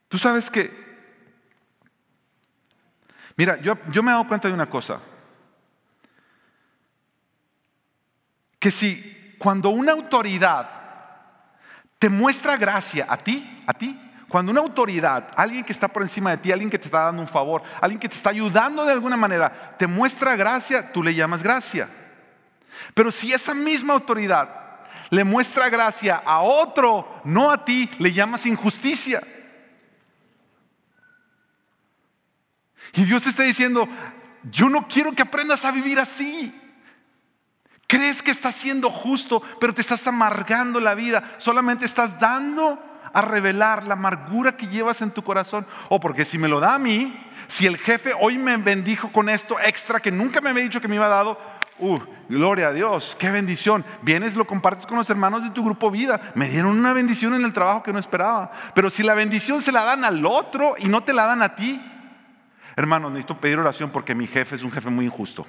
S1: Tú sabes que, mira, yo, me he dado cuenta de una cosa, que si cuando una autoridad te muestra gracia a ti, a ti, cuando una autoridad, alguien que está por encima de ti, alguien que te está dando un favor, alguien que te está ayudando de alguna manera, te muestra gracia, tú le llamas gracia. Pero si esa misma autoridad le muestra gracia a otro, no a ti, le llamas injusticia. Y Dios está diciendo, yo no quiero que aprendas a vivir así. Crees que estás siendo justo, pero te estás amargando la vida. Solamente estás dando a revelar la amargura que llevas en tu corazón. O porque si me lo da a mí, si el jefe hoy me bendijo con esto extra que nunca me había dicho que me iba dado, uh, gloria a Dios, qué bendición. Vienes, lo compartes con los hermanos de tu grupo vida. Me dieron una bendición en el trabajo que no esperaba. Pero si la bendición se la dan al otro y no te la dan a ti, hermano, necesito pedir oración porque mi jefe es un jefe muy injusto.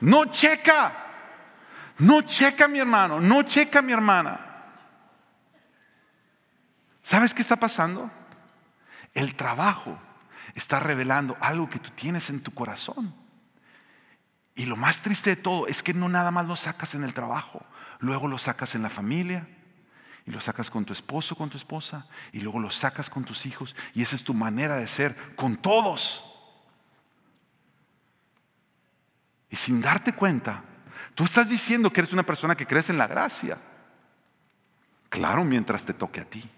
S1: No checa, no checa mi hermano, no checa mi hermana. ¿Sabes qué está pasando? El trabajo está revelando algo que tú tienes en tu corazón. Y lo más triste de todo es que no nada más lo sacas en el trabajo, luego lo sacas en la familia, y lo sacas con tu esposo, con tu esposa, y luego lo sacas con tus hijos, y esa es tu manera de ser con todos. Y sin darte cuenta, tú estás diciendo que eres una persona que crees en la gracia. Claro, mientras te toque a ti.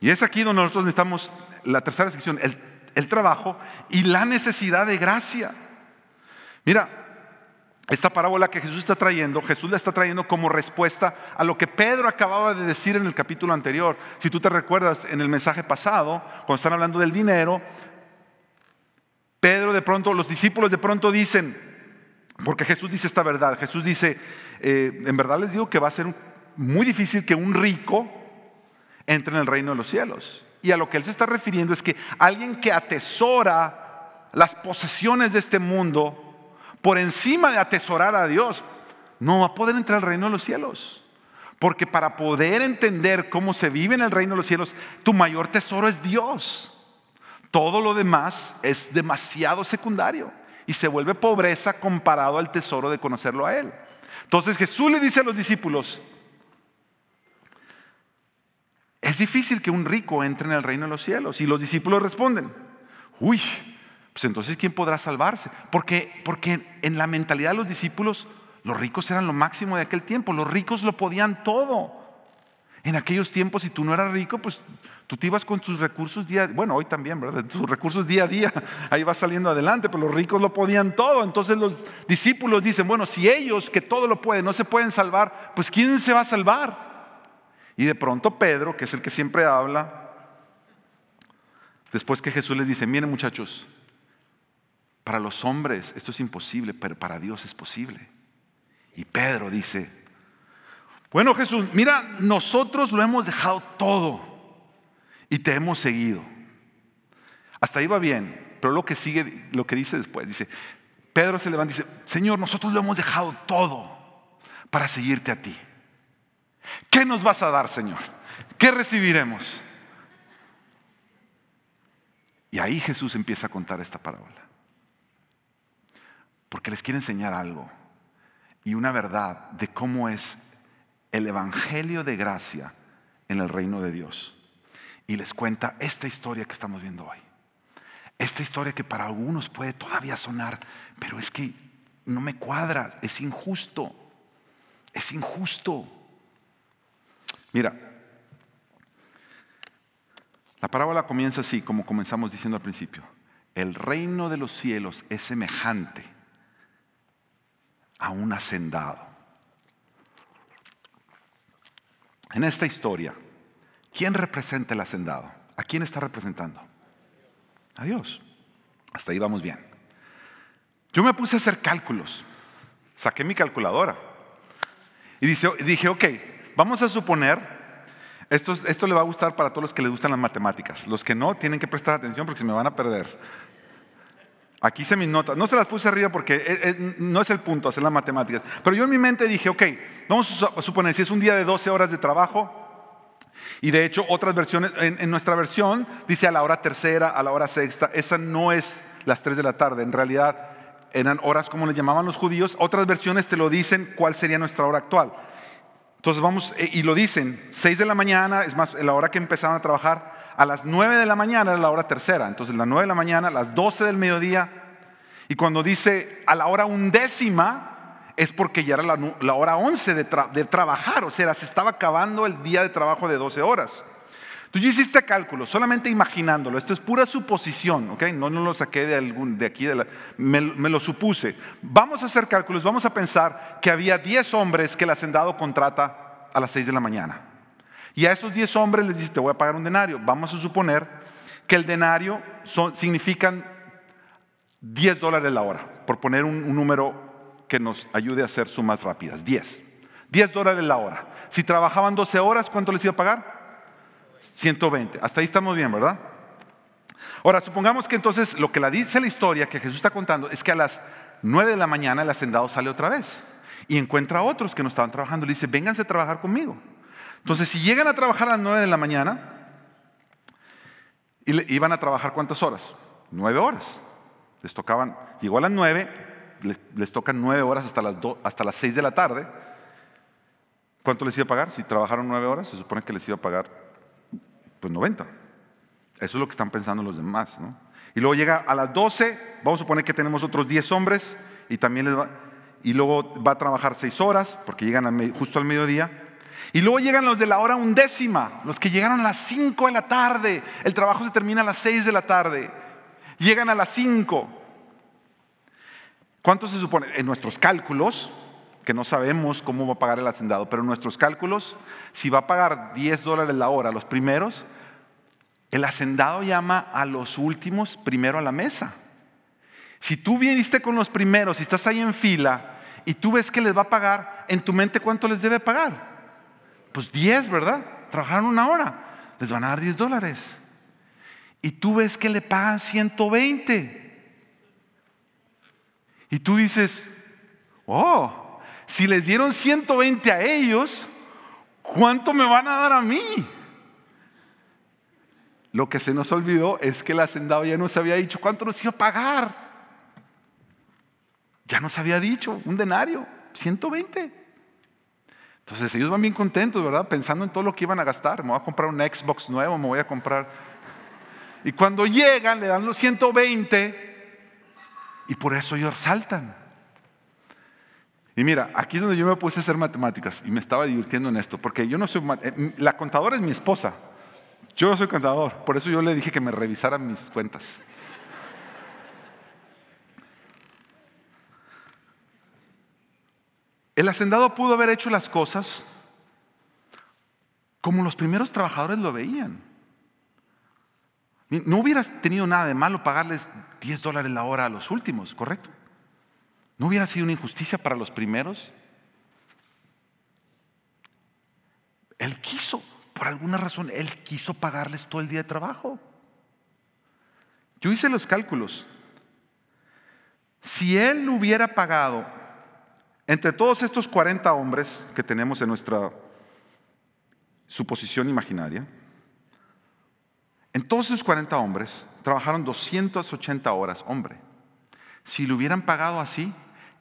S1: Y es aquí donde nosotros necesitamos la tercera sección, el, trabajo y la necesidad de gracia. Mira, esta parábola que Jesús está trayendo, Jesús la está trayendo como respuesta a lo que Pedro acababa de decir en el capítulo anterior. Si tú te recuerdas en el mensaje pasado, cuando están hablando del dinero, Pedro de pronto, los discípulos de pronto dicen, porque Jesús dice esta verdad, Jesús dice, eh, en verdad les digo que va a ser muy difícil que un rico entre en el reino de los cielos. Y a lo que él se está refiriendo es que alguien que atesora las posesiones de este mundo, por encima de atesorar a Dios, no va a poder entrar al reino de los cielos. Porque para poder entender cómo se vive en el reino de los cielos, tu mayor tesoro es Dios. Todo lo demás es demasiado secundario y se vuelve pobreza comparado al tesoro de conocerlo a Él. Entonces Jesús le dice a los discípulos, es difícil que un rico entre en el reino de los cielos. Y los discípulos responden, uy, pues entonces ¿quién podrá salvarse? Porque, porque en la mentalidad de los discípulos, los ricos eran lo máximo de aquel tiempo, los ricos lo podían todo. En aquellos tiempos, si tú no eras rico, pues tú te ibas con tus recursos día a día, bueno, hoy también, ¿verdad? Tus recursos día a día, ahí vas saliendo adelante, pero los ricos lo podían todo. Entonces los discípulos dicen, bueno, si ellos que todo lo pueden no se pueden salvar, pues ¿quién se va a salvar? Y de pronto Pedro, que es el que siempre habla, después que Jesús les dice, miren muchachos, para los hombres esto es imposible, pero para Dios es posible. Y Pedro dice, bueno Jesús, mira, nosotros lo hemos dejado todo y te hemos seguido. Hasta ahí va bien, pero lo que sigue, lo que dice después, dice, Pedro se levanta y dice, Señor, nosotros lo hemos dejado todo para seguirte a ti. ¿Qué nos vas a dar, Señor? ¿Qué recibiremos? Y ahí Jesús empieza a contar esta parábola porque les quiere enseñar algo y una verdad de cómo es el Evangelio de gracia en el reino de Dios. Y les cuenta esta historia que estamos viendo hoy. Esta historia que para algunos puede todavía sonar, pero es que no me cuadra, es injusto, es injusto. Mira, la parábola comienza así, como comenzamos diciendo al principio. El reino de los cielos es semejante a un hacendado. En esta historia, ¿quién representa el hacendado? ¿A quién está representando? A Dios. Hasta ahí vamos bien. Yo me puse a hacer cálculos. Saqué mi calculadora. Y dije, ok, vamos a suponer, esto, esto le va a gustar para todos los que les gustan las matemáticas. Los que no, tienen que prestar atención porque se me van a perder. Aquí hice mis notas. No se las puse arriba porque no es el punto hacer las matemáticas. Pero yo en mi mente dije, ok, vamos a suponer si es un día de 12 horas de trabajo. Y de hecho, otras versiones, en, nuestra versión dice a la hora tercera, a la hora sexta. Esa no es las 3 de la tarde. En realidad eran horas como le llamaban los judíos. Otras versiones te lo dicen cuál sería nuestra hora actual. Entonces vamos, eh, y lo dicen, 6 de la mañana, es más, la hora que empezaban a trabajar a las 9 de la mañana era la hora tercera, entonces las 9 de la mañana, las 12 del mediodía, y cuando dice a la hora undécima, es porque ya era la, hora 11 de, trabajar, o sea, se estaba acabando el día de trabajo de 12 horas. Hice este cálculo, solamente imaginándolo, esto es pura suposición, ¿ok? No, no lo saqué de, algún, de aquí, de me, me, lo supuse. Vamos a hacer cálculos, vamos a pensar que había 10 hombres que el hacendado contrata a las 6 de la mañana. Y a esos 10 hombres les dice, te voy a pagar un denario. Vamos a suponer que el denario son, significan 10 dólares la hora, por poner un, número que nos ayude a hacer sumas rápidas. 10. 10 dólares la hora. Si trabajaban 12 horas, ¿cuánto les iba a pagar? 120. Hasta ahí estamos bien, ¿verdad? Ahora, supongamos que entonces lo que la dice la historia que Jesús está contando es que a las 9 de la mañana el hacendado sale otra vez y encuentra a otros que no estaban trabajando. Le dice, vénganse a trabajar conmigo. Entonces, si llegan a trabajar a las 9 de la mañana, y iban a trabajar cuántas horas? Nueve horas. Les tocaban, llegó a las 9, les, tocan nueve horas hasta las, hasta las 6 de la tarde. ¿Cuánto les iba a pagar? Si trabajaron nueve horas, se supone que les iba a pagar pues 90. Eso es lo que están pensando los demás. Y luego llega a las 12, vamos a suponer que tenemos otros 10 hombres y también les va, y luego va a trabajar 6 horas porque llegan justo al mediodía y luego llegan los de la hora undécima, los que llegaron a las 5 de la tarde. El trabajo se termina a las 6 de la tarde. Llegan a las 5. ¿Cuánto se supone? En nuestros cálculos, que no sabemos cómo va a pagar el hacendado, pero en nuestros cálculos, si va a pagar 10 dólares la hora los primeros, el hacendado llama a los últimos primero a la mesa. Si tú viniste con los primeros y estás ahí en fila y tú ves que les va a pagar, en tu mente cuánto les debe pagar? Pues 10, ¿verdad? Trabajaron una hora, les van a dar 10 dólares. Y tú ves que le pagan 120. Y tú dices, oh, si les dieron 120 a ellos, ¿cuánto me van a dar a mí? Lo que se nos olvidó es que el hacendado ya nos había dicho cuánto nos iba a pagar. Ya nos había dicho, un denario, 120. Entonces ellos van bien contentos, ¿verdad? Pensando en todo lo que iban a gastar. Me voy a comprar un Xbox nuevo, me voy a comprar. Y cuando llegan, le dan los 120 y por eso ellos saltan. Y mira, aquí es donde yo me puse a hacer matemáticas y me estaba divirtiendo en esto, porque yo no soy, eh, la contadora es mi esposa, yo no soy contador, por eso yo le dije que me revisara mis cuentas. El hacendado pudo haber hecho las cosas como los primeros trabajadores lo veían. No hubieras tenido nada de malo pagarles 10 dólares la hora a los últimos, ¿correcto? ¿No hubiera sido una injusticia para los primeros? Él quiso, por alguna razón, él quiso pagarles todo el día de trabajo. Yo hice los cálculos. Si él hubiera pagado entre todos estos 40 hombres que tenemos en nuestra suposición imaginaria, en todos esos 40 hombres trabajaron 280 horas, hombre. Si lo hubieran pagado así,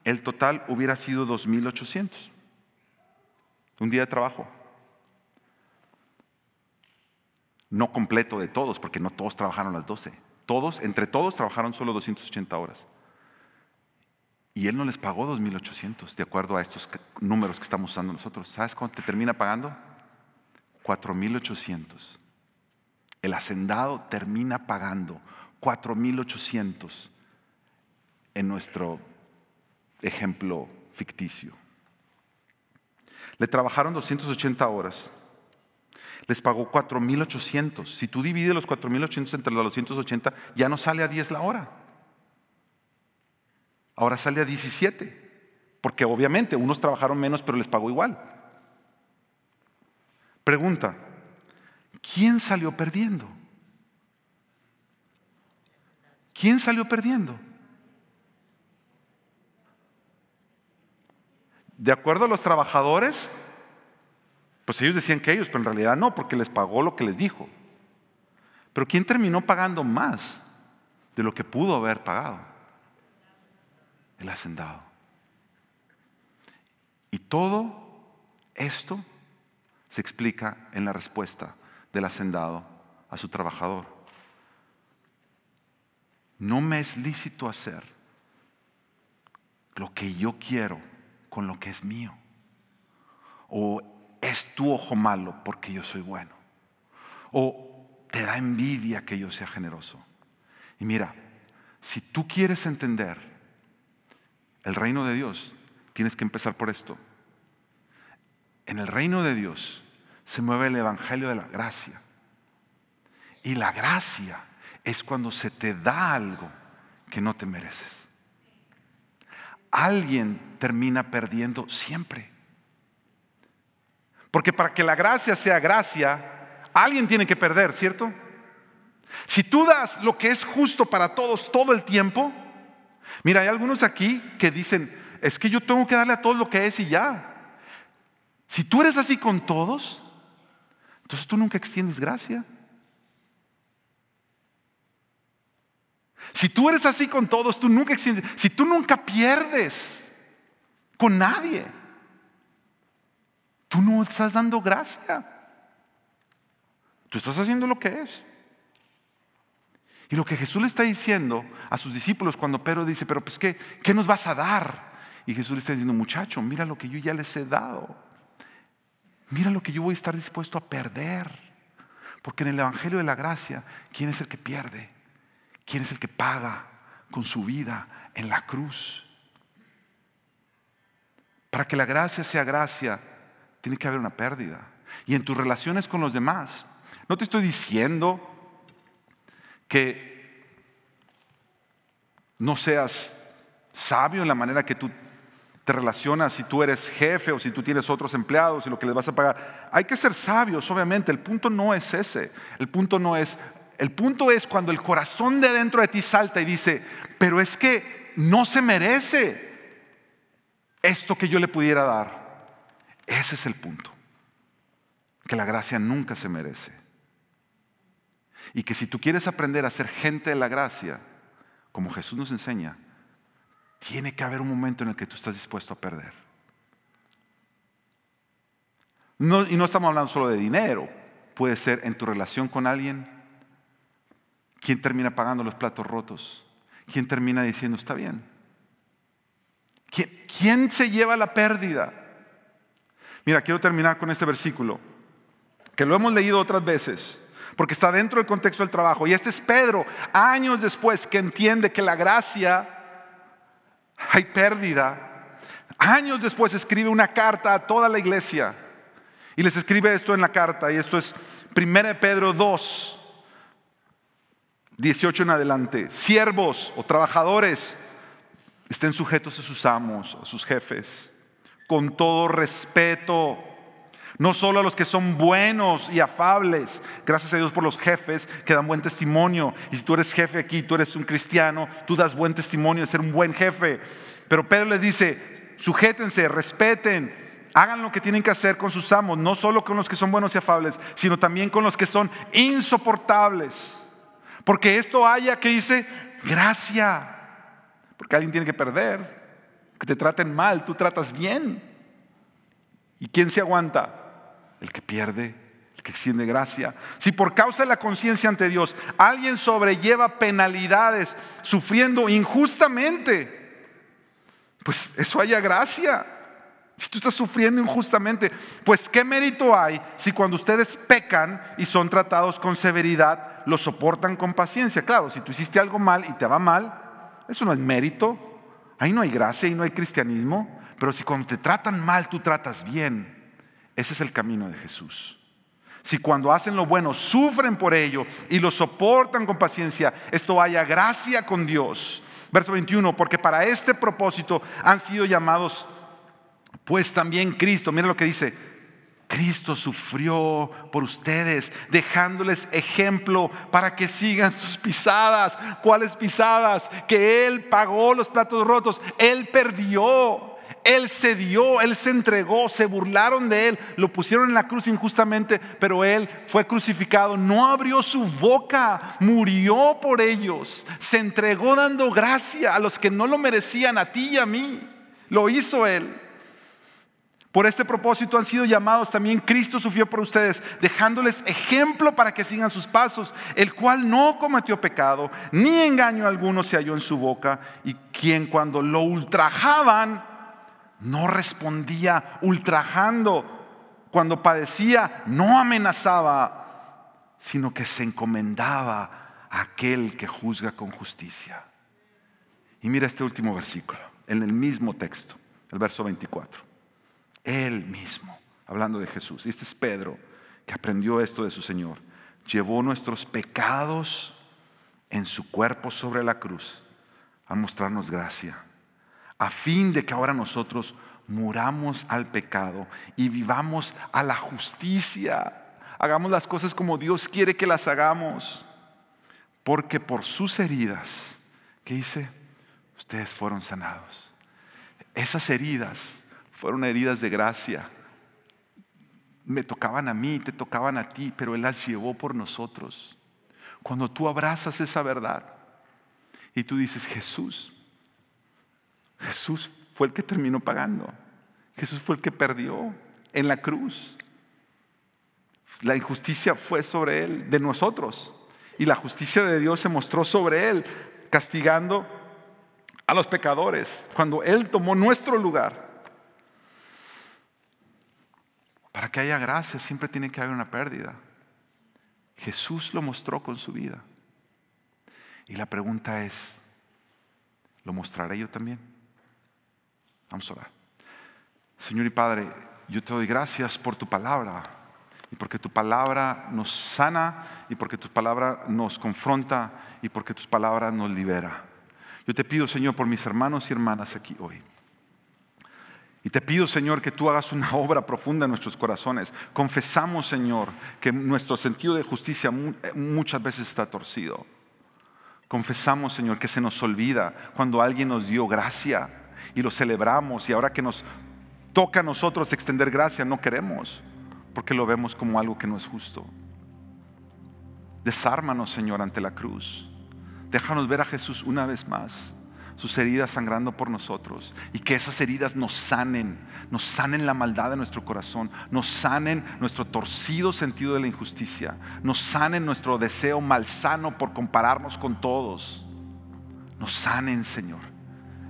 S1: el total hubiera sido 2.800. Un día de trabajo. No completo de todos, porque no todos trabajaron las 12. Todos, entre todos, trabajaron solo 280 horas. Y él no les pagó 2.800 de acuerdo a estos números que estamos usando nosotros. ¿Sabes cuánto te termina pagando? 4.800. El hacendado termina pagando 4.800 en nuestro ejemplo ficticio. Le trabajaron 280 horas. Les pagó 4.800. Si tú divides los 4.800 entre los 280, ya no sale a 10 la hora. Ahora sale a 17, porque obviamente unos trabajaron menos pero les pagó igual. Pregunta, ¿quién salió perdiendo? ¿Quién salió perdiendo? De acuerdo a los trabajadores, pues ellos decían que ellos, pero en realidad no, porque les pagó lo que les dijo. Pero ¿quién terminó pagando más de lo que pudo haber pagado? El hacendado. Y todo esto se explica en la respuesta del hacendado a su trabajador. No me es lícito hacer lo que yo quiero con lo que es mío. O es tu ojo malo porque yo soy bueno. O te da envidia que yo sea generoso. Y mira, si tú quieres entender el reino de Dios, tienes que empezar por esto. En el reino de Dios se mueve el evangelio de la gracia. Y la gracia es cuando se te da algo que no te mereces. Alguien termina perdiendo siempre. Porque para que la gracia sea gracia, alguien tiene que perder, ¿cierto? Si tú das lo que es justo para todos todo el tiempo, Mira, hay algunos aquí que dicen, es que yo tengo que darle a todos lo que es y ya. Si tú eres así con todos, entonces tú nunca extiendes gracia. Si tú eres así con todos, tú nunca extiendes. Si tú nunca pierdes con nadie, tú no estás dando gracia. Tú estás haciendo lo que es. Y lo que Jesús le está diciendo a sus discípulos cuando Pedro dice, pero pues ¿qué, qué nos vas a dar? Y Jesús le está diciendo, muchacho, mira lo que yo ya les he dado. Mira lo que yo voy a estar dispuesto a perder. Porque en el Evangelio de la Gracia, ¿quién es el que pierde? ¿Quién es el que paga con su vida en la cruz? Para que la gracia sea gracia, tiene que haber una pérdida. Y en tus relaciones con los demás, no te estoy diciendo que no seas sabio en la manera que tú te relacionas, si tú eres jefe o si tú tienes otros empleados y lo que les vas a pagar. Hay que ser sabios, obviamente. El punto no es ese. El punto no es, el punto es cuando el corazón de dentro de ti salta y dice, pero es que no se merece esto que yo le pudiera dar. Ese es el punto. Que la gracia nunca se merece. Y que si tú quieres aprender a ser gente de la gracia, como Jesús nos enseña, tiene que haber un momento en el que tú estás dispuesto a perder. y no estamos hablando solo de dinero, puede ser en tu relación con alguien. ¿Quién termina pagando los platos rotos? ¿Quién termina diciendo, está bien? ¿Quién, ¿Quién se lleva la pérdida? Mira, quiero terminar con este versículo, que lo hemos leído otras veces, porque está dentro del contexto del trabajo. Y este es Pedro, años después, que entiende que la gracia hay pérdida. Años después escribe una carta a toda la iglesia y les escribe esto en la carta y esto es 1 Pedro 2, 18 en adelante. Siervos o trabajadores estén sujetos a sus amos, a sus jefes, con todo respeto. No solo a los que son buenos y afables, gracias a Dios por los jefes que dan buen testimonio. Y si tú eres jefe aquí, tú eres un cristiano, tú das buen testimonio de ser un buen jefe. Pero Pedro les dice, sujétense, respeten, hagan lo que tienen que hacer con sus amos, no solo con los que son buenos y afables, sino también con los que son insoportables. Porque esto haya que dice gracia. Porque alguien tiene que perder. Que te traten mal, tú tratas bien. ¿Y quién se aguanta? El que pierde, el que extiende gracia. Si por causa de la conciencia ante Dios alguien sobrelleva penalidades sufriendo injustamente, pues eso haya gracia. Si tú estás sufriendo injustamente, pues qué mérito hay si cuando ustedes pecan y son tratados con severidad, lo soportan con paciencia. Claro, si tú hiciste algo mal y te va mal, eso no es mérito. Ahí no hay gracia, ahí no hay cristianismo. Pero si cuando te tratan mal, tú tratas bien, ese es el camino de Jesús. Si cuando hacen lo bueno sufren por ello y lo soportan con paciencia, esto haya gracia con Dios. Verso 21, porque para este propósito han sido llamados, pues también Cristo, mira lo que dice, Cristo sufrió por ustedes, dejándoles ejemplo para que sigan sus pisadas. ¿Cuáles pisadas? Que Él pagó los platos rotos, Él perdió. Él se dio, Él se entregó, se burlaron de Él, lo pusieron en la cruz injustamente, pero Él fue crucificado, no abrió su boca, murió por ellos, se entregó dando gracia a los que no lo merecían, a ti y a mí. Lo hizo Él. Por este propósito han sido llamados también, Cristo sufrió por ustedes, dejándoles ejemplo para que sigan sus pasos, el cual no cometió pecado, ni engaño alguno se halló en su boca, y quien cuando lo ultrajaban, no respondía ultrajando. Cuando padecía, no amenazaba, sino que se encomendaba a aquel que juzga con justicia. Y mira este último versículo, en el mismo texto, el verso 24. Él mismo, hablando de Jesús. Este es Pedro, que aprendió esto de su Señor. Llevó nuestros pecados en su cuerpo sobre la cruz a mostrarnos gracia a fin de que ahora nosotros muramos al pecado y vivamos a la justicia. Hagamos las cosas como Dios quiere que las hagamos. Porque por sus heridas, ¿qué dice? Ustedes fueron sanados. Esas heridas fueron heridas de gracia. Me tocaban a mí, te tocaban a ti, pero Él las llevó por nosotros. Cuando tú abrazas esa verdad y tú dices, Jesús, Jesús fue el que terminó pagando. Jesús fue el que perdió en la cruz. La injusticia fue sobre él, de nosotros. Y la justicia de Dios se mostró sobre él, castigando a los pecadores, cuando él tomó nuestro lugar. Para que haya gracia siempre tiene que haber una pérdida. Jesús lo mostró con su vida. Y la pregunta es, ¿lo mostraré yo también? Vamos a orar. Señor y Padre, yo te doy gracias por tu palabra y porque tu palabra nos sana y porque tu palabra nos confronta y porque tu palabra nos libera. Yo te pido, Señor, por mis hermanos y hermanas aquí hoy. Y te pido, Señor, que tú hagas una obra profunda en nuestros corazones. Confesamos, Señor, que nuestro sentido de justicia muchas veces está torcido. Confesamos, Señor, que se nos olvida cuando alguien nos dio gracia y lo celebramos y ahora que nos toca a nosotros extender gracia, no queremos porque lo vemos como algo que no es justo. Desármanos, Señor, ante la cruz. Déjanos ver a Jesús una vez más sus heridas sangrando por nosotros y que esas heridas nos sanen, nos sanen la maldad de nuestro corazón, nos sanen nuestro torcido sentido de la injusticia, nos sanen nuestro deseo malsano por compararnos con todos, nos sanen, Señor,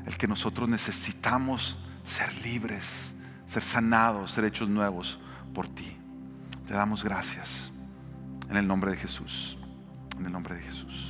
S1: el que nosotros necesitamos ser libres, ser sanados, ser hechos nuevos por ti. Te damos gracias en el nombre de Jesús, en el nombre de Jesús.